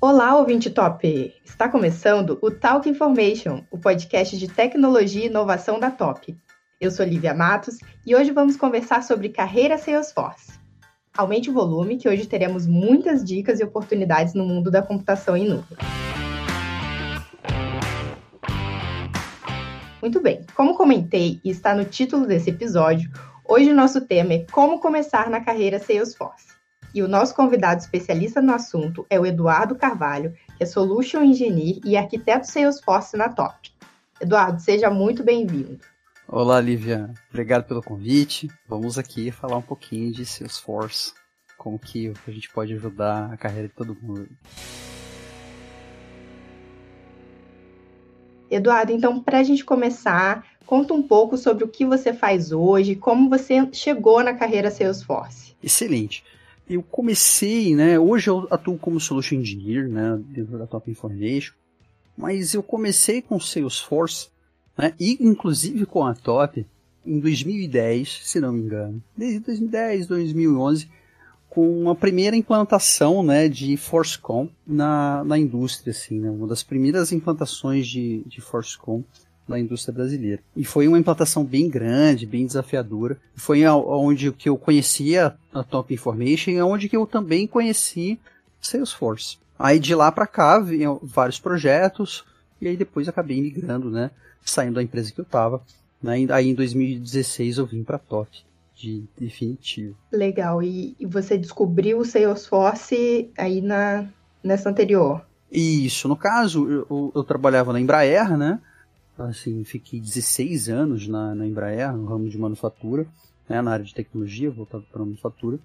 Olá, ouvinte top! Está começando o Talk Information, o podcast de tecnologia e inovação da Top. Eu sou Lívia Matos e hoje vamos conversar sobre carreira Salesforce. Aumente o volume que hoje teremos muitas dicas e oportunidades no mundo da computação em nuvem. Muito bem, como comentei e está no título desse episódio, hoje o nosso tema é como começar na carreira Salesforce. E o nosso convidado especialista no assunto é o Eduardo Carvalho, que é Solution Engineer e arquiteto Salesforce na Top. Eduardo, seja muito bem-vindo. Olá, Lívia. Obrigado pelo convite. Vamos aqui falar um pouquinho de Salesforce, como que a gente pode ajudar a carreira de todo mundo. Eduardo, então, para a gente começar, conta um pouco sobre o que você faz hoje, como você chegou na carreira Salesforce. Excelente eu comecei, né? Hoje eu atuo como Solution Engineer, né? Dentro da Top Information. Mas eu comecei com Salesforce, né? E inclusive com a Top em 2010, se não me engano. Desde 2010, 2011, com a primeira implantação, né? De ForceCom na, na indústria, assim, né? Uma das primeiras implantações de, de ForceCom na indústria brasileira. E foi uma implantação bem grande, bem desafiadora. Foi onde que eu conhecia a Top Information e onde que eu também conheci Salesforce. Aí de lá para cá vinham vários projetos e aí depois acabei migrando, né, saindo da empresa que eu estava. Né, aí em 2016 eu vim para Top de definitivo. Legal. E, e você descobriu o Salesforce aí na nessa anterior? Isso. No caso, eu, eu trabalhava na Embraer, né? Assim, fiquei 16 anos na, na Embraer, no ramo de manufatura, né, na área de tecnologia, voltado para manufatura,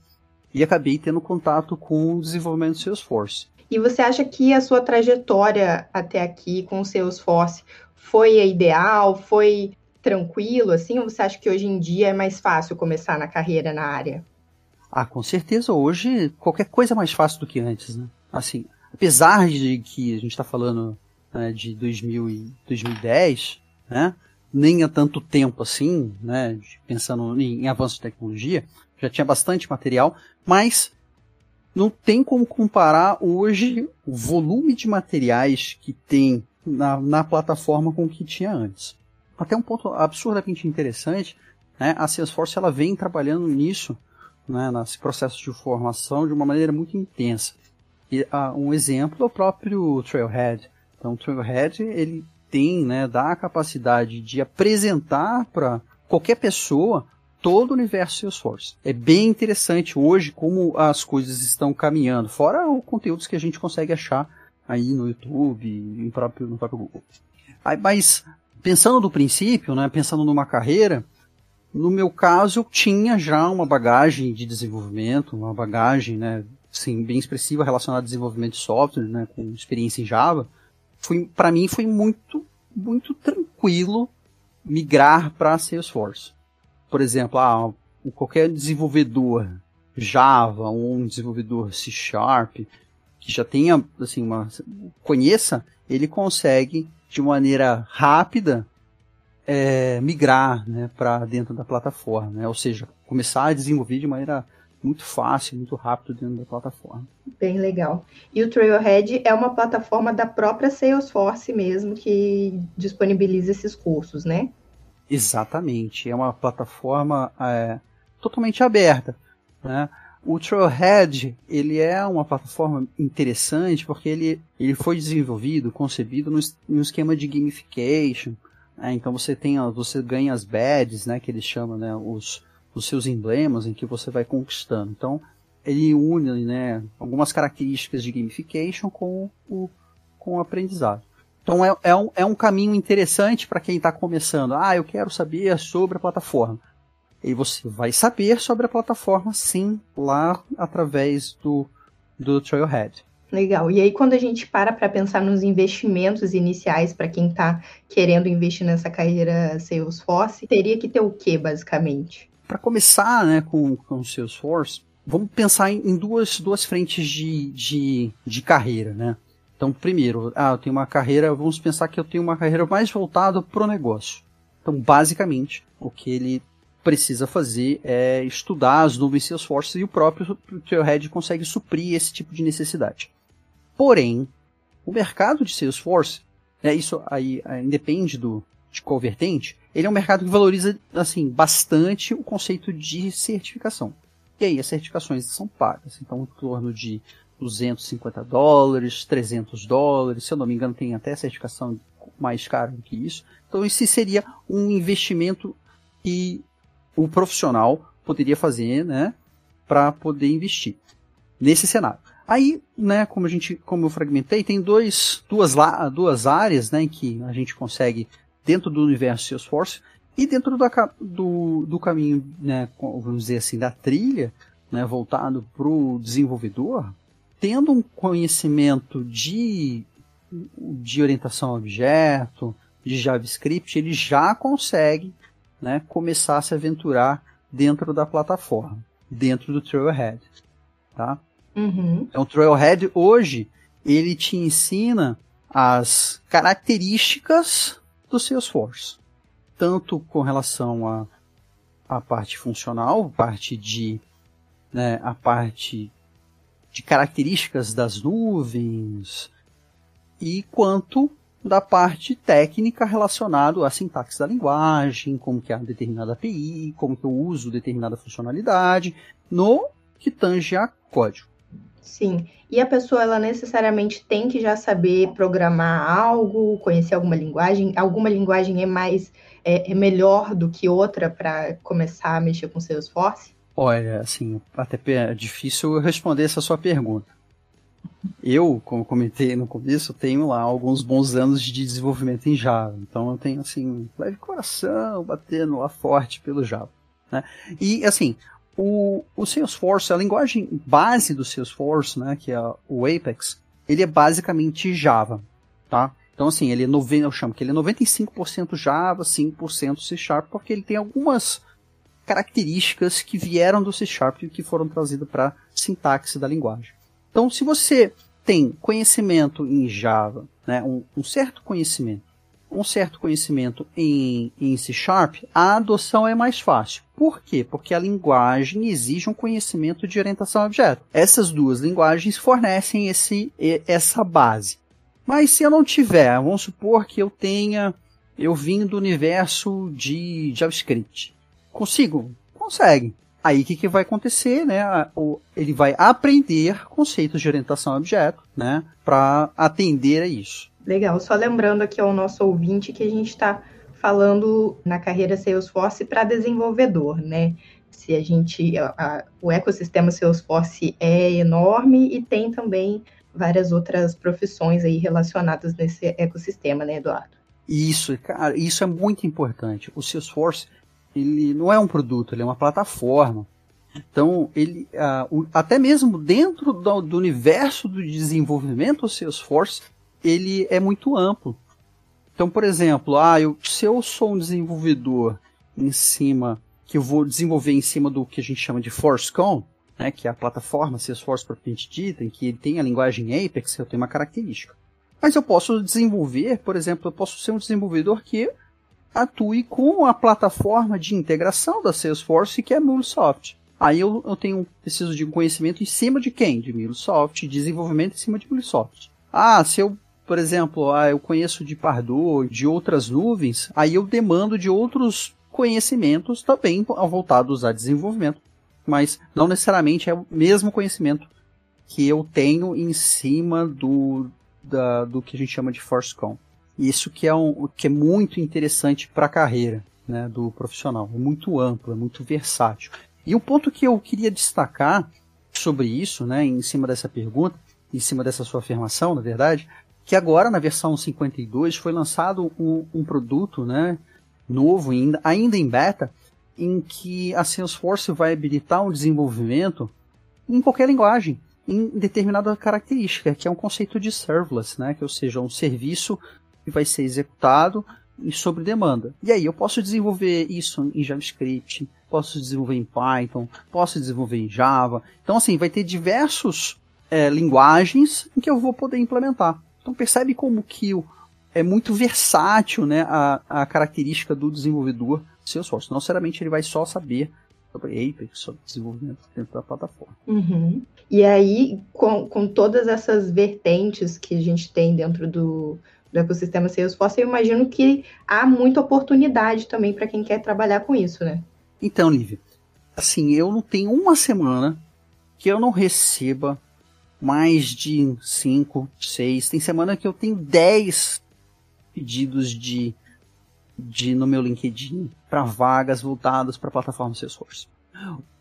e acabei tendo contato com o desenvolvimento do Salesforce. E você acha que a sua trajetória até aqui com o Salesforce foi a ideal, foi tranquilo, assim, ou você acha que hoje em dia é mais fácil começar na carreira na área? Ah, com certeza hoje qualquer coisa é mais fácil do que antes, né? Assim, apesar de que a gente está falando né, de 2000 e 2010, né, nem há tanto tempo assim, né, pensando em, em avanço de tecnologia, já tinha bastante material, mas não tem como comparar hoje o volume de materiais que tem na, na plataforma com o que tinha antes. Até um ponto absurdamente interessante, né, a Salesforce ela vem trabalhando nisso, né, nesse processo de formação de uma maneira muito intensa. E, uh, um exemplo é o próprio Trailhead. Então, o Trailhead, ele tem, né, dá a capacidade de apresentar para qualquer pessoa todo o universo Salesforce. É bem interessante hoje como as coisas estão caminhando, fora os conteúdos que a gente consegue achar aí no YouTube e próprio, no próprio Google. Aí, mas, pensando no princípio, né, pensando numa carreira, no meu caso eu tinha já uma bagagem de desenvolvimento, uma bagagem, né, assim, bem expressiva relacionada ao desenvolvimento de software, né, com experiência em Java, foi para mim foi muito muito tranquilo migrar para Salesforce. Por exemplo, ah, qualquer desenvolvedor Java ou um desenvolvedor C Sharp que já tenha assim uma conheça, ele consegue de maneira rápida é, migrar né, para dentro da plataforma, né? ou seja, começar a desenvolver de maneira muito fácil, muito rápido dentro da plataforma. Bem legal. E o Trailhead é uma plataforma da própria Salesforce mesmo que disponibiliza esses cursos, né? Exatamente. É uma plataforma é, totalmente aberta. Né? O Trailhead ele é uma plataforma interessante porque ele, ele foi desenvolvido, concebido no, no esquema de gamification. Né? Então você tem você ganha as badges, né, que eles chamam, né, os os seus emblemas em que você vai conquistando. Então, ele une né, algumas características de gamification com o, com o aprendizado. Então, é, é, um, é um caminho interessante para quem está começando. Ah, eu quero saber sobre a plataforma. E você vai saber sobre a plataforma, sim, lá através do, do Trailhead. Legal. E aí, quando a gente para para pensar nos investimentos iniciais para quem está querendo investir nessa carreira Salesforce, teria que ter o que, basicamente? Para começar né, com, o Salesforce, vamos pensar em, em, duas, duas frentes de, de, de carreira. Né? Então, primeiro, ah, eu tenho uma carreira, vamos pensar que eu tenho uma carreira mais voltada para o negócio. Então, basicamente, o que ele precisa fazer é estudar as nuvens Salesforce e o próprio Trailhead consegue suprir esse tipo de necessidade. Porém, o mercado de Salesforce, é isso aí, aí independe do, de qual vertente, ele é um mercado que valoriza assim bastante o conceito de certificação. E aí as certificações são pagas, então em torno de 250 dólares, 300 dólares, se eu não me engano tem até certificação mais cara do que isso. Então esse seria um investimento que o profissional poderia fazer, né, para poder investir nesse cenário. Aí, né, como a gente, como eu fragmentei, tem dois, duas, duas áreas, né, que a gente consegue dentro do universo Salesforce e dentro do, do, do caminho, né, vamos dizer assim, da trilha, né, voltado para o desenvolvedor, tendo um conhecimento de, de orientação a objeto, de JavaScript, ele já consegue né, começar a se aventurar dentro da plataforma, dentro do Trailhead. Tá? Uhum. Então, o Trailhead hoje ele te ensina as características do Salesforce, tanto com relação a a parte funcional, parte de né, a parte de características das nuvens e quanto da parte técnica relacionado à sintaxe da linguagem, como que é a determinada API, como que eu uso determinada funcionalidade, no que tange a código. Sim. E a pessoa, ela necessariamente tem que já saber programar algo, conhecer alguma linguagem. Alguma linguagem é mais é, é melhor do que outra para começar a mexer com Salesforce? Olha, assim, até é difícil responder essa sua pergunta. Eu, como comentei no começo, tenho lá alguns bons anos de desenvolvimento em Java. Então eu tenho, assim, leve coração batendo lá forte pelo Java. Né? E, assim, o, o Salesforce, a linguagem base do Salesforce, né, que é o Apex, ele é basicamente Java, tá? Então, assim, ele é 90, eu chamo que ele é 95% Java, 5% C Sharp, porque ele tem algumas características que vieram do C Sharp e que foram trazidas para sintaxe da linguagem. Então, se você tem conhecimento em Java, né, um, um certo conhecimento, um certo conhecimento em, em C Sharp, a adoção é mais fácil. Por quê? Porque a linguagem exige um conhecimento de orientação a objeto. Essas duas linguagens fornecem esse, essa base. Mas se eu não tiver, vamos supor que eu tenha, eu vim do universo de JavaScript. Consigo? Consegue. Aí o que, que vai acontecer, né? Ele vai aprender conceitos de orientação a objeto, né? Para atender a isso. Legal, só lembrando aqui ao nosso ouvinte que a gente está falando na carreira Salesforce para desenvolvedor, né? Se a gente, a, a, o ecossistema Salesforce é enorme e tem também várias outras profissões aí relacionadas nesse ecossistema, né, Eduardo? Isso, cara, isso é muito importante. O Salesforce, ele não é um produto, ele é uma plataforma. Então, ele, uh, o, até mesmo dentro do, do universo do desenvolvimento, o Salesforce, ele é muito amplo. Então, por exemplo, ah, eu, se eu sou um desenvolvedor em cima, que eu vou desenvolver em cima do que a gente chama de ForceCon, né, que é a plataforma Salesforce propriamente dita, em que tem a linguagem Apex, eu tenho uma característica. Mas eu posso desenvolver, por exemplo, eu posso ser um desenvolvedor que atue com a plataforma de integração da Salesforce, que é a MuleSoft. Aí eu, eu tenho, preciso de um conhecimento em cima de quem? De MuleSoft, desenvolvimento em cima de MuleSoft. Ah, se eu por exemplo, ah, eu conheço de Pardot, de outras nuvens, aí eu demando de outros conhecimentos também voltados a desenvolvimento, mas não necessariamente é o mesmo conhecimento que eu tenho em cima do, da, do que a gente chama de ForceCon. Isso que é, um, que é muito interessante para a carreira né, do profissional. É muito amplo, é muito versátil. E um ponto que eu queria destacar sobre isso, né, em cima dessa pergunta, em cima dessa sua afirmação, na verdade, que agora na versão 52 foi lançado um, um produto né, novo, ainda, ainda em beta, em que a Salesforce vai habilitar um desenvolvimento em qualquer linguagem, em determinada característica, que é um conceito de serverless, né, que ou seja, um serviço que vai ser executado sobre demanda. E aí eu posso desenvolver isso em JavaScript, posso desenvolver em Python, posso desenvolver em Java. Então assim, vai ter diversos é, linguagens em que eu vou poder implementar. Então percebe como que o, é muito versátil né, a, a característica do desenvolvedor Salesforce. Não necessariamente ele vai só saber sobre Apex, sobre desenvolvimento dentro da plataforma. Uhum. E aí, com, com todas essas vertentes que a gente tem dentro do, do ecossistema Salesforce, eu imagino que há muita oportunidade também para quem quer trabalhar com isso, né? Então, Lívia, assim, eu não tenho uma semana que eu não receba mais de 5, 6. Tem semana que eu tenho 10 pedidos de, de no meu LinkedIn para vagas voltadas para a plataforma Salesforce.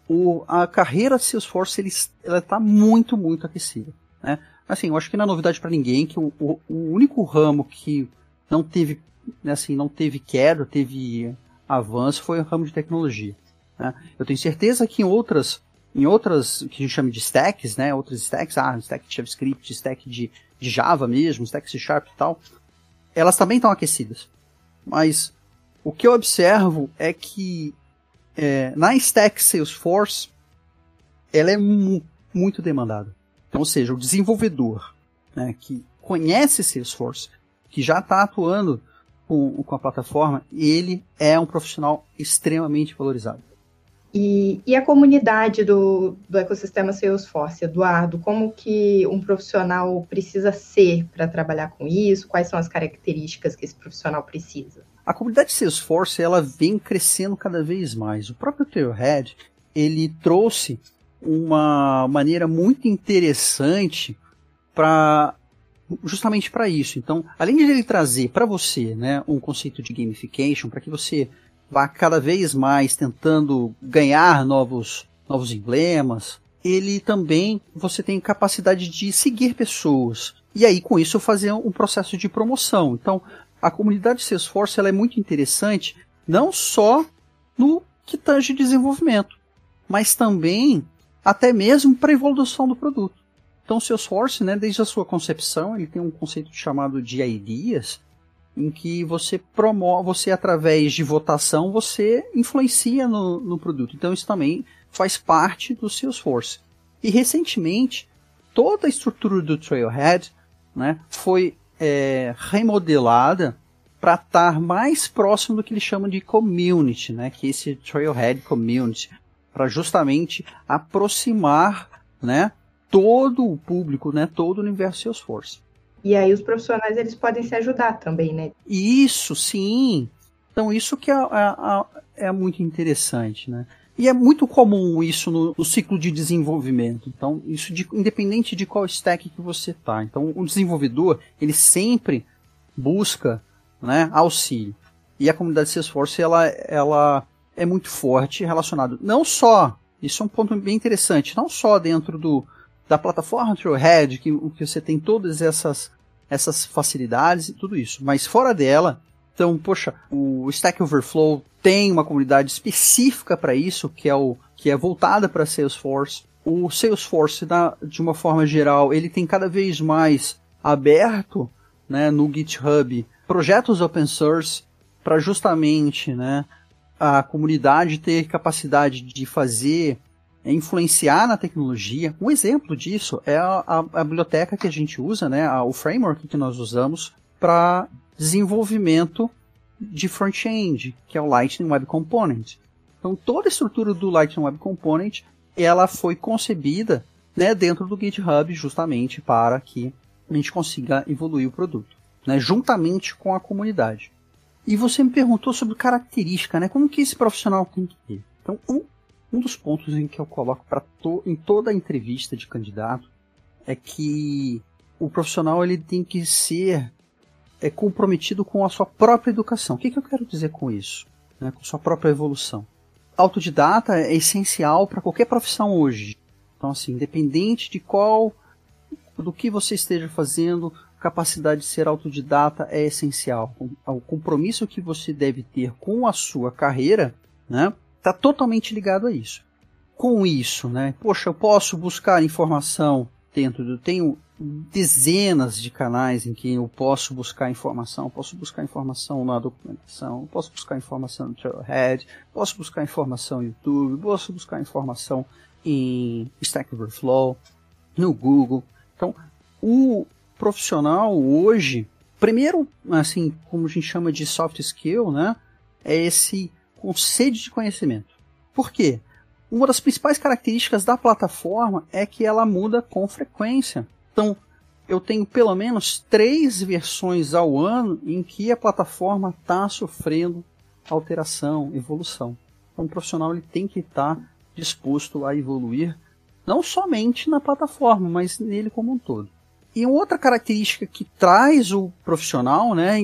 O, a carreira Salesforce ele, ela está muito, muito aquecida. Né? Assim, eu acho que não é novidade para ninguém que o, o, o, único ramo que não teve, né, assim, não teve queda, teve avanço foi o ramo de tecnologia. Né? Eu tenho certeza que em outras, em outras que a gente chama de stacks, né, outras stacks, ah, stack de JavaScript, stack de, de Java mesmo, stack C Sharp e tal, elas também estão aquecidas. Mas o que eu observo é que é, na stack Salesforce ela é mu muito demandada. Então, ou seja, o desenvolvedor né, que conhece Salesforce, que já está atuando com, com a plataforma, ele é um profissional extremamente valorizado. E, e, a comunidade do, do ecossistema Salesforce, Eduardo, como que um profissional precisa ser para trabalhar com isso? Quais são as características que esse profissional precisa? A comunidade Salesforce ela vem crescendo cada vez mais. O próprio Trailhead ele trouxe uma maneira muito interessante para justamente para isso. Então, além de ele trazer para você, né, um conceito de gamification para que você vá cada vez mais tentando ganhar novos, novos emblemas, ele também você tem capacidade de seguir pessoas. E aí, com isso, fazer um processo de promoção. Então, a comunidade Salesforce ela é muito interessante, não só no que tange desenvolvimento, mas também até mesmo para a evolução do produto. Então, Salesforce, né, desde a sua concepção, ele tem um conceito chamado de ideas, em que você promove, você através de votação, você influencia no, no produto. Então isso também faz parte do Salesforce. E recentemente, toda a estrutura do Trailhead né, foi é, remodelada para estar mais próximo do que eles chamam de community, né, que é esse Trailhead Community, para justamente aproximar né, todo o público, né, todo o universo Salesforce. E aí os profissionais eles podem se ajudar também, né? Isso, sim. Então isso que é, é, é muito interessante, né? E é muito comum isso no, no, ciclo de desenvolvimento. Então, isso de, independente de qual stack que você tá. Então, o desenvolvedor, ele sempre busca né, auxílio. E a comunidade Salesforce, ela, ela é muito forte relacionado não só, isso é um ponto bem interessante, não só dentro do, da plataforma Trailhead, que, que você tem todas essas, essas facilidades e tudo isso. Mas fora dela, então, poxa, o Stack Overflow tem uma comunidade específica para isso, que é o que é voltada para Salesforce. O Salesforce, da, de uma forma geral, ele tem cada vez mais aberto, né, no GitHub, projetos open source para justamente, né, a comunidade ter capacidade de fazer influenciar na tecnologia. Um exemplo disso é a, a, a biblioteca que a gente usa, né, a, o framework que nós usamos para desenvolvimento de front-end, que é o Lightning Web Component. Então toda a estrutura do Lightning Web Component ela foi concebida né, dentro do GitHub justamente para que a gente consiga evoluir o produto, né, juntamente com a comunidade. E você me perguntou sobre característica, né? Como que esse profissional tem que ter? Então, um um dos pontos em que eu coloco para em toda entrevista de candidato é que o profissional ele tem que ser é, comprometido com a sua própria educação. O que, que eu quero dizer com isso? Né, com sua própria evolução. Autodidata é essencial para qualquer profissão hoje. Então, assim, independente de qual, do que você esteja fazendo, capacidade de ser autodidata é essencial. O compromisso que você deve ter com a sua carreira, né, está totalmente ligado a isso. Com isso, né? Poxa, eu posso buscar informação dentro do. Tenho dezenas de canais em que eu posso buscar informação. Posso buscar informação na documentação, posso buscar informação no Trailhead, posso buscar informação no YouTube, posso buscar informação em Stack Overflow, no Google. Então, o profissional hoje, primeiro, assim, como a gente chama de soft skill, né? É esse com sede de conhecimento. Por quê? uma das principais características da plataforma é que ela muda com frequência. Então, eu tenho pelo menos três versões ao ano em que a plataforma está sofrendo alteração, evolução. Então, o profissional ele tem que estar tá disposto a evoluir, não somente na plataforma, mas nele como um todo. E outra característica que traz o profissional, né,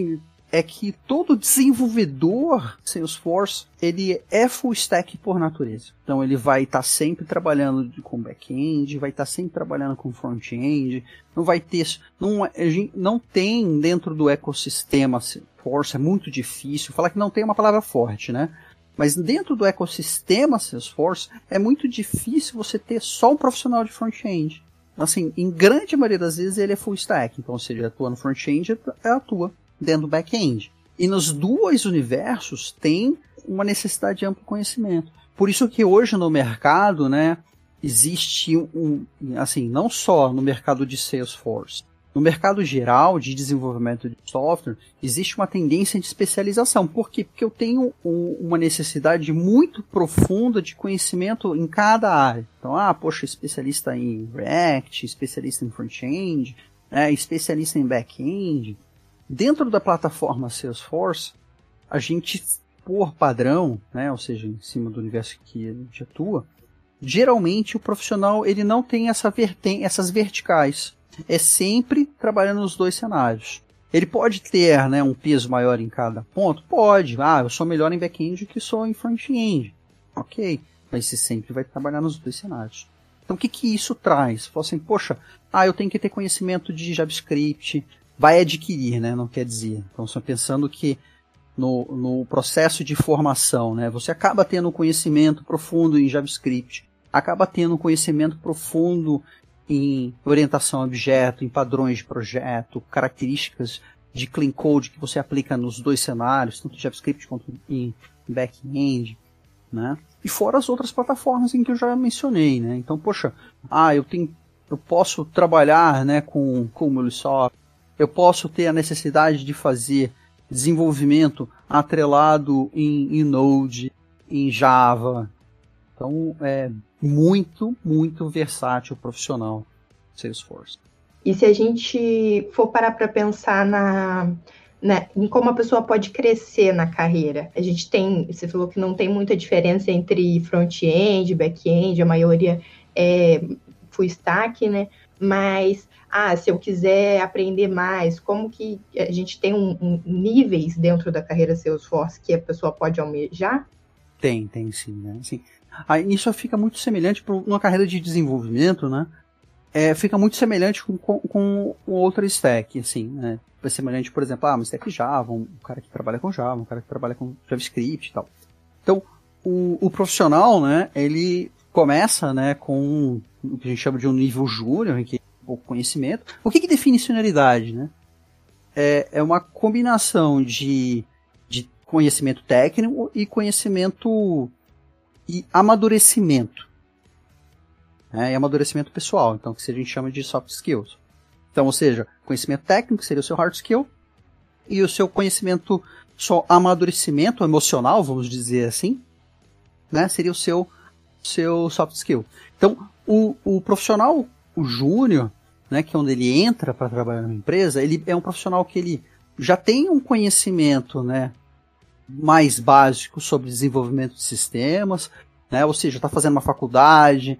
é que todo desenvolvedor Salesforce ele é full stack por natureza. Então ele vai estar tá sempre trabalhando com back-end, vai estar tá sempre trabalhando com front-end, não vai ter, não, não tem dentro do ecossistema Salesforce, é muito difícil, falar que não tem uma palavra forte, né? Mas dentro do ecossistema Salesforce é muito difícil você ter só um profissional de front-end. Assim, em grande maioria das vezes ele é full stack, então se ele atua no front-end, ele atua dentro do back-end. E nos dois universos tem uma necessidade de amplo conhecimento. Por isso que hoje no mercado, né, existe um, assim, não só no mercado de Salesforce, no mercado geral de desenvolvimento de software, existe uma tendência de especialização. Por quê? Porque eu tenho um, uma necessidade muito profunda de conhecimento em cada área. Então, ah, poxa, especialista em React, especialista em front-end, é, especialista em back-end. Dentro da plataforma Salesforce, a gente, por padrão, né, ou seja, em cima do universo que a gente atua, geralmente o profissional ele não tem essa verten essas verticais. É sempre trabalhando nos dois cenários. Ele pode ter né, um peso maior em cada ponto? Pode. Ah, eu sou melhor em back-end que sou em front-end. Ok. Mas você sempre vai trabalhar nos dois cenários. Então o que, que isso traz? Fala assim, poxa, ah, eu tenho que ter conhecimento de JavaScript, vai adquirir, né? Não quer dizer. Então, só pensando que no, no processo de formação, né? Você acaba tendo conhecimento profundo em JavaScript, acaba tendo conhecimento profundo em orientação a objeto, em padrões de projeto, características de clean code que você aplica nos dois cenários, tanto em JavaScript quanto em back-end, né? E fora as outras plataformas em que eu já mencionei, né? Então, poxa, ah, eu tenho, eu posso trabalhar, né, com com MuleSoft, eu posso ter a necessidade de fazer desenvolvimento atrelado em, em Node, em Java. Então é muito, muito versátil profissional Salesforce. E se a gente for parar para pensar na, né, em como a pessoa pode crescer na carreira. A gente tem, você falou que não tem muita diferença entre front-end, back-end, a maioria é full stack, né? Mas ah, se eu quiser aprender mais, como que a gente tem um, um, níveis dentro da carreira Salesforce que a pessoa pode almejar? Tem, tem sim, né? Assim, aí isso fica muito semelhante para uma carreira de desenvolvimento, né? É, fica muito semelhante com, com, com outra stack, assim, né? É semelhante, por exemplo, ah, uma stack Java, um cara que trabalha com Java, um cara que trabalha com JavaScript e tal. Então, o, o profissional, né, ele começa, né, com o que a gente chama de um nível júnior, que conhecimento. O que, que define senioridade, né? É, é uma combinação de, de conhecimento técnico e conhecimento e amadurecimento. Né? E amadurecimento pessoal, então que a gente chama de soft skills. Então, ou seja, conhecimento técnico seria o seu hard skill e o seu conhecimento só amadurecimento emocional, vamos dizer assim, né, seria o seu seu soft skill. Então, o, o profissional, o júnior, né, que é onde ele entra para trabalhar numa empresa, ele é um profissional que ele já tem um conhecimento, né, mais básico sobre desenvolvimento de sistemas, né, ou seja, está fazendo uma faculdade,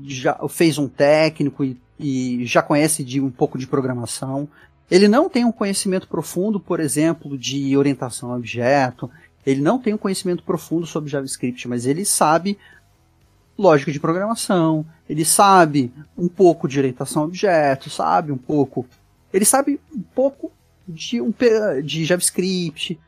já fez um técnico e, e já conhece de um pouco de programação. Ele não tem um conhecimento profundo, por exemplo, de orientação a objeto. Ele não tem um conhecimento profundo sobre JavaScript, mas ele sabe lógica de programação, ele sabe um pouco de orientação a objetos, sabe um pouco. Ele sabe um pouco de, um, de JavaScript.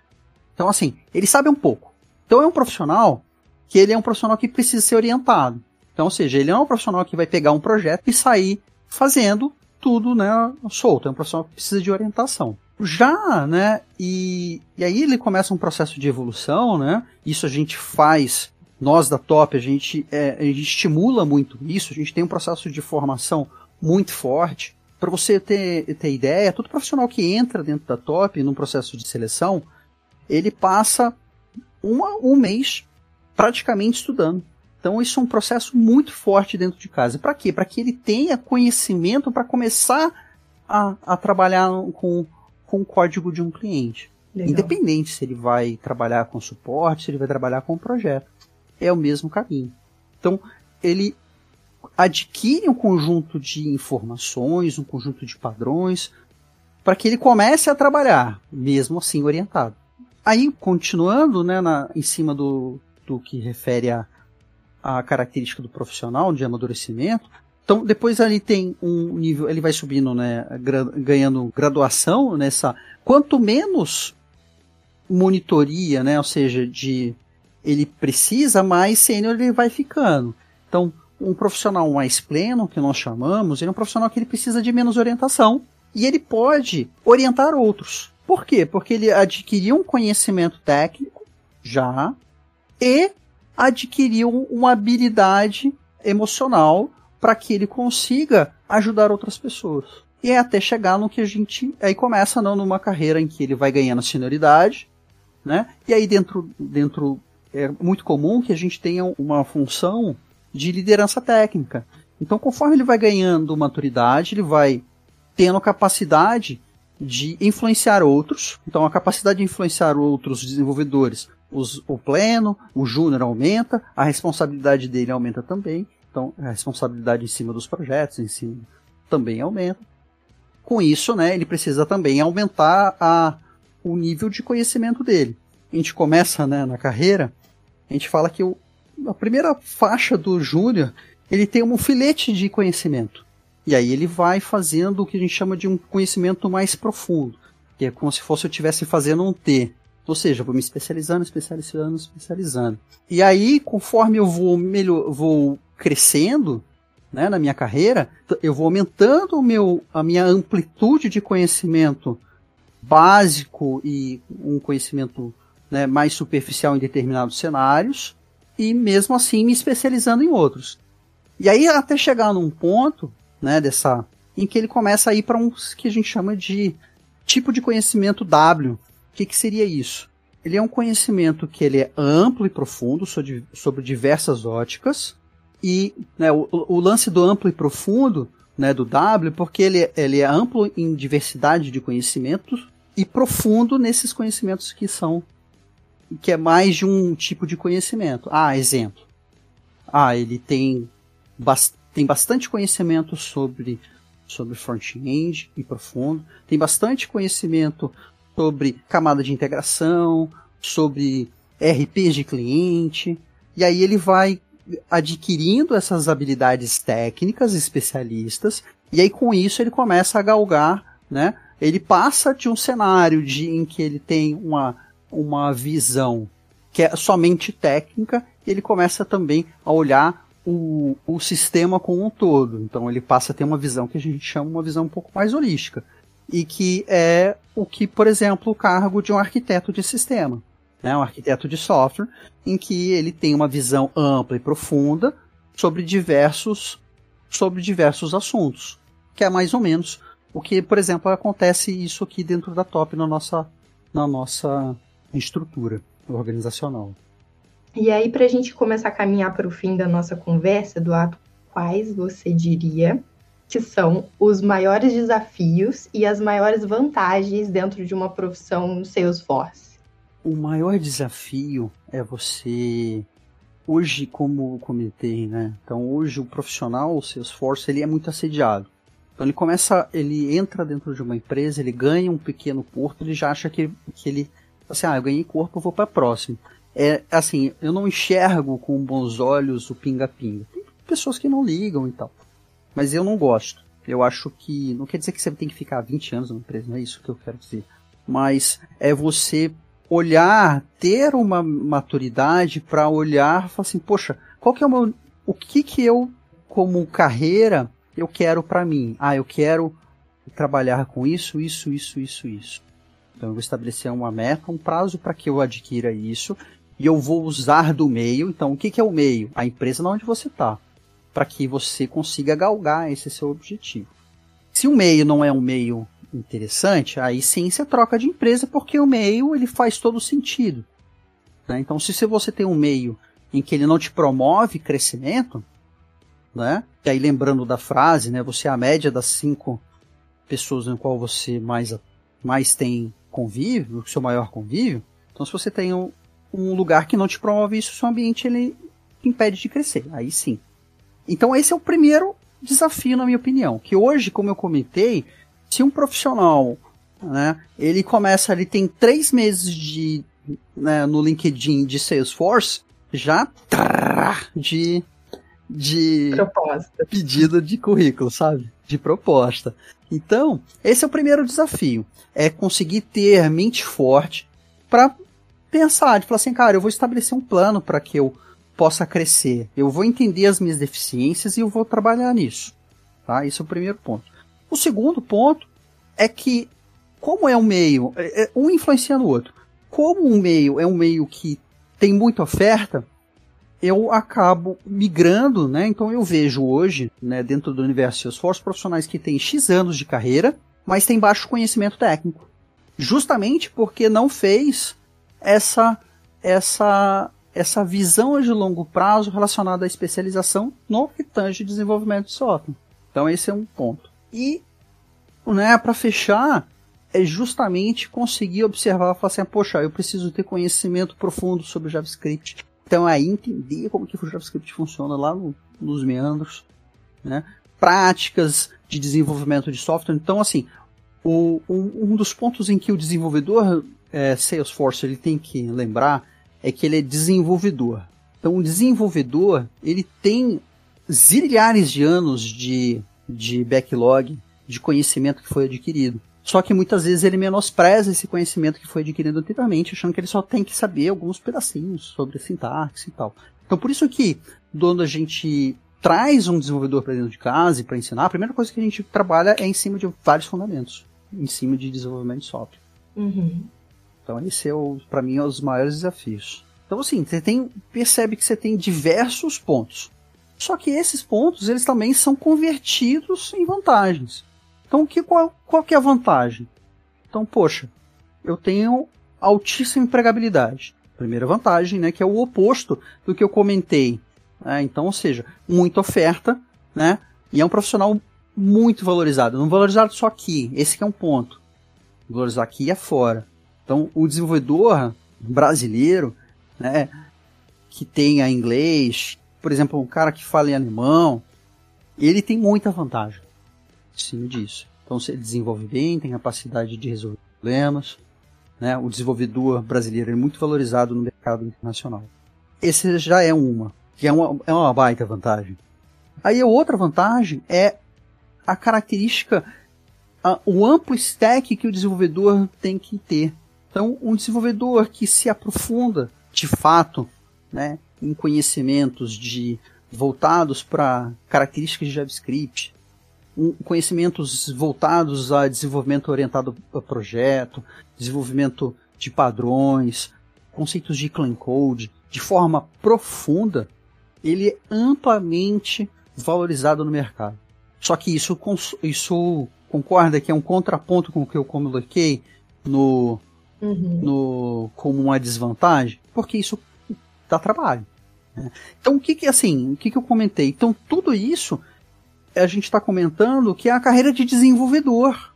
Então, assim, ele sabe um pouco. Então é um profissional que ele é um profissional que precisa ser orientado. Então, ou seja, ele não é um profissional que vai pegar um projeto e sair fazendo tudo, né, solto. É um profissional que precisa de orientação. Já, né, e, e aí ele começa um processo de evolução, né, isso a gente faz nós da Top, a gente, é, a gente estimula muito isso, a gente tem um processo de formação muito forte. Para você ter, ter ideia, todo profissional que entra dentro da Top, num processo de seleção, ele passa uma, um mês praticamente estudando. Então isso é um processo muito forte dentro de casa. Para quê? Para que ele tenha conhecimento para começar a, a trabalhar com, com o código de um cliente. Legal. Independente se ele vai trabalhar com suporte, se ele vai trabalhar com um projeto. É o mesmo caminho. Então, ele adquire um conjunto de informações, um conjunto de padrões, para que ele comece a trabalhar, mesmo assim orientado. Aí, continuando né, na, em cima do, do que refere a, a característica do profissional de amadurecimento, então, depois ali tem um nível, ele vai subindo, né, ganhando graduação nessa. Quanto menos monitoria, né, ou seja, de ele precisa, mais sênior ele vai ficando. Então, um profissional mais pleno, que nós chamamos, ele é um profissional que ele precisa de menos orientação e ele pode orientar outros. Por quê? Porque ele adquiriu um conhecimento técnico já e adquiriu uma habilidade emocional para que ele consiga ajudar outras pessoas. E é até chegar no que a gente. Aí começa não numa carreira em que ele vai ganhando senioridade, né? E aí dentro, dentro é muito comum que a gente tenha uma função de liderança técnica. Então, conforme ele vai ganhando maturidade, ele vai tendo capacidade de influenciar outros. Então, a capacidade de influenciar outros desenvolvedores, os, o pleno, o júnior aumenta, a responsabilidade dele aumenta também. Então, a responsabilidade em cima dos projetos, em cima, também aumenta. Com isso, né, ele precisa também aumentar a, o nível de conhecimento dele. A gente começa né, na carreira, a gente fala que o, a primeira faixa do júnior, ele tem um filete de conhecimento. E aí ele vai fazendo o que a gente chama de um conhecimento mais profundo, que é como se fosse eu estivesse fazendo um T. Ou seja, eu vou me especializando, especializando, especializando. E aí, conforme eu vou melhor, vou crescendo né, na minha carreira, eu vou aumentando o meu, a minha amplitude de conhecimento básico e um conhecimento né, mais superficial em determinados cenários, e mesmo assim me especializando em outros. E aí até chegar num ponto né, dessa em que ele começa a ir para um que a gente chama de tipo de conhecimento W. O que, que seria isso? Ele é um conhecimento que ele é amplo e profundo sobre, sobre diversas óticas, e né, o, o, lance do amplo e profundo, né, do W, porque ele, ele é amplo em diversidade de conhecimentos e profundo nesses conhecimentos que são que é mais de um tipo de conhecimento. Ah, exemplo. Ah, ele tem, tem bastante conhecimento sobre sobre front-end e profundo, tem bastante conhecimento sobre camada de integração, sobre RPs de cliente, e aí ele vai adquirindo essas habilidades técnicas especialistas e aí com isso ele começa a galgar, né? Ele passa de um cenário de, em que ele tem uma, uma visão que é somente técnica e ele começa também a olhar o, o sistema como um todo. Então ele passa a ter uma visão que a gente chama uma visão um pouco mais holística e que é o que, por exemplo, o cargo de um arquiteto de sistema né, um arquiteto de software, em que ele tem uma visão ampla e profunda sobre diversos, sobre diversos assuntos, que é mais ou menos o que, por exemplo, acontece isso aqui dentro da Top na nossa, na nossa estrutura organizacional. E aí, para a gente começar a caminhar para o fim da nossa conversa, Eduardo, quais você diria que são os maiores desafios e as maiores vantagens dentro de uma profissão Salesforce? o maior desafio é você hoje, como comentei, né? Então hoje o profissional, o Salesforce, ele é muito assediado. Então ele começa, ele entra dentro de uma empresa, ele ganha um pequeno corpo, ele já acha que, que ele, assim, ah, eu ganhei corpo, eu vou para a próxima. É assim, eu não enxergo com bons olhos o pinga-pinga. Tem pessoas que não ligam e tal. Mas eu não gosto. Eu acho que, não quer dizer que você tem que ficar 20 anos numa empresa, não é isso que eu quero dizer. Mas é você olhar, ter uma maturidade para olhar, falar assim, poxa, qual que é o meu, o que que eu como carreira eu quero para mim? Ah, eu quero trabalhar com isso, isso, isso, isso, isso. Então eu vou estabelecer uma meta, um prazo para que eu adquira isso e eu vou usar do meio. Então o que que é o meio? A empresa onde você está, para que você consiga galgar esse seu objetivo. Se o meio não é um meio interessante, aí sim você troca de empresa porque o meio ele faz todo sentido. Né? Então, se você tem um meio em que ele não te promove crescimento, né? E aí lembrando da frase, né? Você é a média das cinco pessoas em qual você mais, mais tem convívio, o seu maior convívio. Então, se você tem um, um lugar que não te promove isso, o seu ambiente ele impede de crescer. Aí sim. Então, esse é o primeiro desafio, na minha opinião. Que hoje, como eu comentei, se um profissional, né, ele começa, ele tem três meses de né, no LinkedIn de Salesforce, já de de proposta. pedido de currículo, sabe? De proposta. Então, esse é o primeiro desafio, é conseguir ter mente forte para pensar, de falar assim, cara, eu vou estabelecer um plano para que eu possa crescer. Eu vou entender as minhas deficiências e eu vou trabalhar nisso. Tá? Esse é o primeiro ponto. O segundo ponto é que, como é um meio, é, é, um influencia no outro. Como um meio é um meio que tem muita oferta, eu acabo migrando, né? Então eu vejo hoje, né, dentro do universo Salesforce, profissionais que têm X anos de carreira, mas têm baixo conhecimento técnico. Justamente porque não fez essa essa essa visão de longo prazo relacionada à especialização no que tange desenvolvimento de software. Então esse é um ponto. E né, para fechar, é justamente conseguir observar, falar assim, poxa, eu preciso ter conhecimento profundo sobre JavaScript. Então aí entender como que o JavaScript funciona lá no, nos meandros, né? Práticas de desenvolvimento de software. Então assim, o, um, um dos pontos em que o desenvolvedor é, Salesforce ele tem que lembrar é que ele é desenvolvedor. Então o desenvolvedor ele tem zilhares de anos de, de backlog de conhecimento que foi adquirido. Só que muitas vezes ele menospreza esse conhecimento que foi adquirido anteriormente, achando que ele só tem que saber alguns pedacinhos sobre sintaxe e tal. Então por isso que quando a gente traz um desenvolvedor para dentro de casa e para ensinar, a primeira coisa que a gente trabalha é em cima de vários fundamentos, em cima de desenvolvimento de software. Uhum. Então esse é para mim é um dos maiores desafios. Então assim, você tem percebe que você tem diversos pontos. Só que esses pontos eles também são convertidos em vantagens. Então, que, qual, qual que é a vantagem? Então, poxa, eu tenho altíssima empregabilidade. Primeira vantagem, né, que é o oposto do que eu comentei. Né? Então, ou seja, muita oferta, né, e é um profissional muito valorizado. Não valorizado só aqui, esse é um ponto. Valorizar aqui e fora. Então, o desenvolvedor brasileiro, né, que tenha inglês, por exemplo, um cara que fala em alemão, ele tem muita vantagem cima disso. Então você desenvolve bem, tem capacidade de resolver problemas. Né? O desenvolvedor brasileiro é muito valorizado no mercado internacional. Esse já é uma, que é uma, é uma baita vantagem. Aí a outra vantagem é a característica, a, o amplo stack que o desenvolvedor tem que ter. Então, um desenvolvedor que se aprofunda de fato né, em conhecimentos de voltados para características de JavaScript, conhecimentos voltados a desenvolvimento orientado a projeto, desenvolvimento de padrões, conceitos de clean code, de forma profunda, ele é amplamente valorizado no mercado. Só que isso, isso concorda que é um contraponto com o que eu coloquei no, uhum. no, como uma desvantagem? Porque isso dá trabalho. Né? Então, o que que, assim, o que que eu comentei? Então, tudo isso a gente está comentando que é a carreira de desenvolvedor.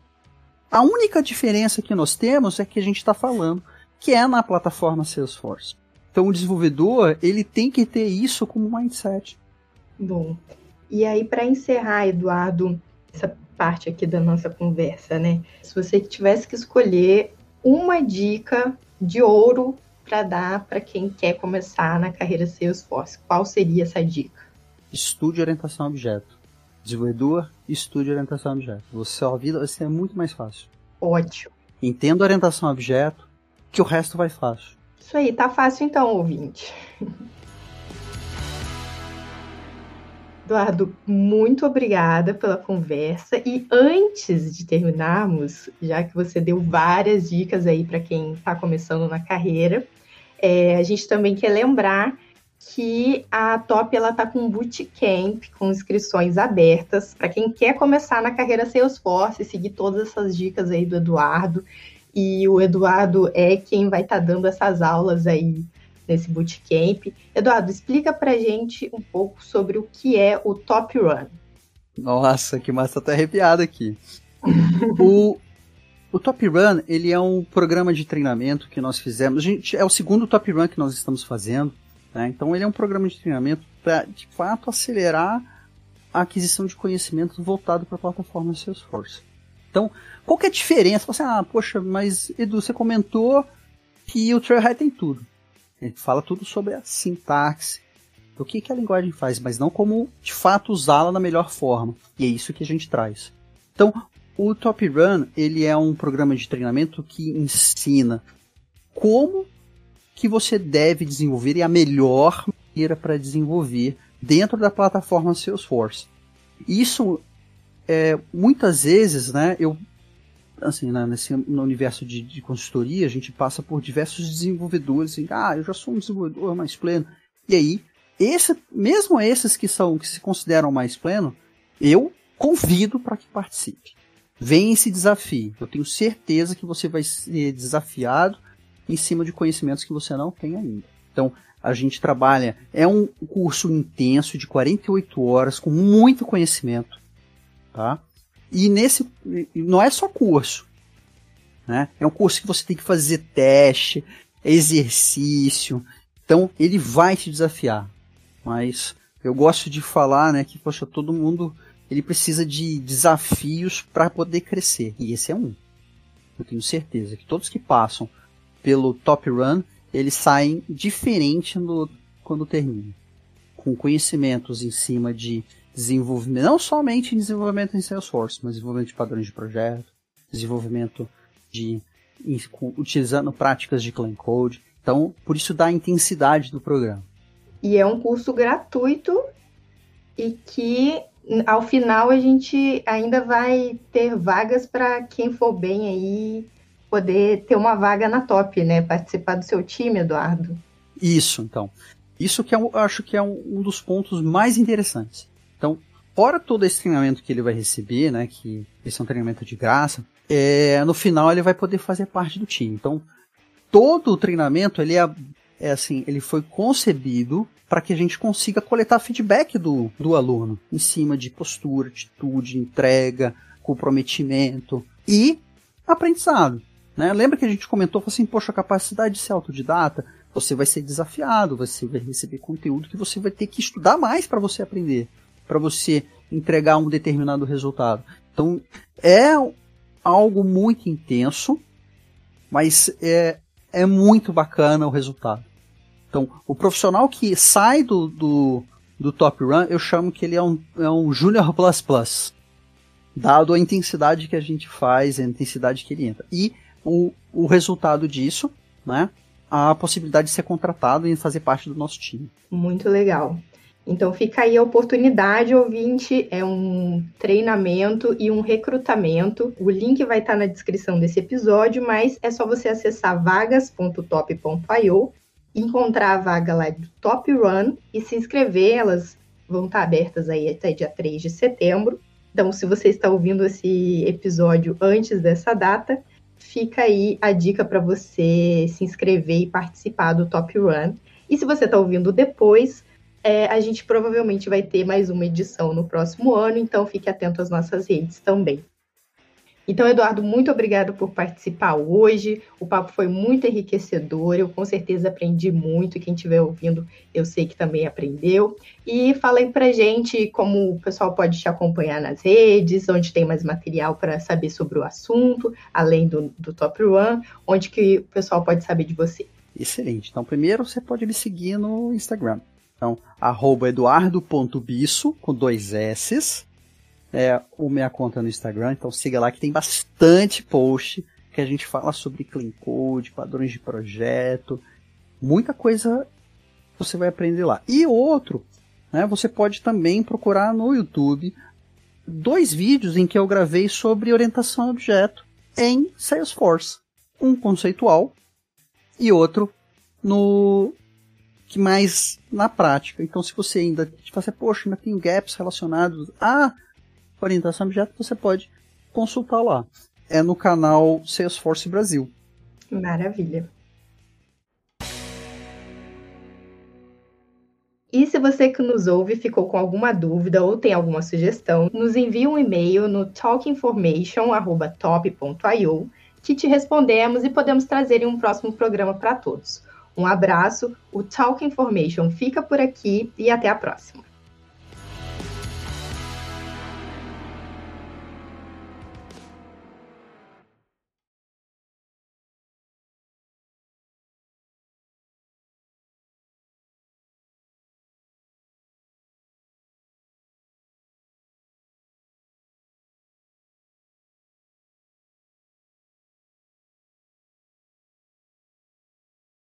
A única diferença que nós temos é que a gente está falando que é na plataforma Salesforce. Então o desenvolvedor ele tem que ter isso como mindset. Bom, e aí para encerrar, Eduardo, essa parte aqui da nossa conversa, né? Se você tivesse que escolher uma dica de ouro para dar para quem quer começar na carreira Salesforce, qual seria essa dica? Estude orientação a objeto desenvolvedor, estude orientação a objeto. Você, sua vida vai ser muito mais fácil. Ótimo. Entenda orientação a objeto, que o resto vai fácil. Isso aí, tá fácil então, ouvinte. Eduardo, muito obrigada pela conversa. E antes de terminarmos, já que você deu várias dicas aí para quem está começando na carreira, é, a gente também quer lembrar que a Top ela tá com bootcamp com inscrições abertas para quem quer começar na carreira Salesforce, seguir todas essas dicas aí do Eduardo. E o Eduardo é quem vai estar tá dando essas aulas aí nesse bootcamp. Eduardo, explica pra gente um pouco sobre o que é o Top Run. Nossa, que massa, tá arrepiado aqui. o, o Top Run, ele é um programa de treinamento que nós fizemos. Gente, é o segundo Top Run que nós estamos fazendo. Né? Então, ele é um programa de treinamento para, de fato, acelerar a aquisição de conhecimento voltado para a plataforma Salesforce. Então, qual que é a diferença? Você, ah, poxa, mas Edu, você comentou que o Trailhead tem tudo. Ele fala tudo sobre a sintaxe, o que, que a linguagem faz, mas não como de fato usá-la da melhor forma. E é isso que a gente traz. Então, o Top Run, ele é um programa de treinamento que ensina como que você deve desenvolver e a melhor maneira para desenvolver dentro da plataforma Salesforce. Isso, é, muitas vezes, né, eu, assim, né, nesse, no universo de, de consultoria, a gente passa por diversos desenvolvedores, assim, ah, eu já sou um desenvolvedor mais pleno, e aí, esse, mesmo esses que são, que se consideram mais pleno, eu convido para que participe. Vem esse desafio. Eu tenho certeza que você vai ser desafiado em cima de conhecimentos que você não tem ainda. Então, a gente trabalha, é um curso intenso de 48 horas, com muito conhecimento, tá? E nesse, não é só curso, né? É um curso que você tem que fazer teste, exercício, então ele vai te desafiar. Mas eu gosto de falar, né, que poxa, todo mundo ele precisa de desafios para poder crescer. E esse é um. Eu tenho certeza que todos que passam pelo Top Run, eles saem diferente no, quando terminam. Com conhecimentos em cima de desenvolvimento, não somente desenvolvimento em Salesforce, mas desenvolvimento de padrões de projeto, desenvolvimento de utilizando práticas de clean code. Então, por isso dá a intensidade do programa. E é um curso gratuito e que ao final a gente ainda vai ter vagas para quem for bem aí poder ter uma vaga na top, né? Participar do seu time, Eduardo. Isso, então. Isso que é eu acho que é um, dos pontos mais interessantes. Então, fora todo esse treinamento que ele vai receber, né? Que esse é um treinamento de graça, é, no final ele vai poder fazer parte do time. Então, todo o treinamento ele é, é assim, ele foi concebido para que a gente consiga coletar feedback do, do aluno em cima de postura, atitude, entrega, comprometimento e aprendizado. Né? Lembra que a gente comentou assim, poxa, a capacidade de ser autodidata, você vai ser desafiado, você vai receber conteúdo que você vai ter que estudar mais para você aprender, para você entregar um determinado resultado. Então é algo muito intenso, mas é, é muito bacana o resultado. Então, o profissional que sai do, do, do Top Run, eu chamo que ele é um, é um Junior Plus Plus. Dado a intensidade que a gente faz, a intensidade que ele entra. E o, o resultado disso, né? A possibilidade de ser contratado e fazer parte do nosso time. Muito legal. Então fica aí a oportunidade, ouvinte, é um treinamento e um recrutamento. O link vai estar na descrição desse episódio, mas é só você acessar vagas.top.io encontrar a vaga lá do Top Run e se inscrever. Elas vão estar abertas aí até dia 3 de setembro. Então, se você está ouvindo esse episódio antes dessa data, fica aí a dica para você se inscrever e participar do Top Run. E se você está ouvindo depois, é, a gente provavelmente vai ter mais uma edição no próximo ano, então fique atento às nossas redes também. Então, Eduardo, muito obrigado por participar hoje. O papo foi muito enriquecedor. Eu com certeza aprendi muito. Quem estiver ouvindo, eu sei que também aprendeu. E fala aí pra gente como o pessoal pode te acompanhar nas redes, onde tem mais material para saber sobre o assunto, além do, do Top One, onde que o pessoal pode saber de você. Excelente. Então, primeiro você pode me seguir no Instagram. Então, arroba eduardo.bisso, com dois S's é, o minha conta no Instagram, então siga lá que tem bastante post que a gente fala sobre clean code, padrões de projeto, muita coisa você vai aprender lá. E outro, né, você pode também procurar no YouTube dois vídeos em que eu gravei sobre orientação a objeto em Salesforce, um conceitual e outro no que mais na prática. Então, se você ainda te fazer, poxa, ainda tem gaps relacionados a orientação objeto, você pode consultar lá. É no canal Salesforce Brasil. Maravilha. E se você que nos ouve ficou com alguma dúvida ou tem alguma sugestão, nos envie um e-mail no talkinformation@top.io que te respondemos e podemos trazer em um próximo programa para todos. Um abraço, o Talk Information fica por aqui e até a próxima.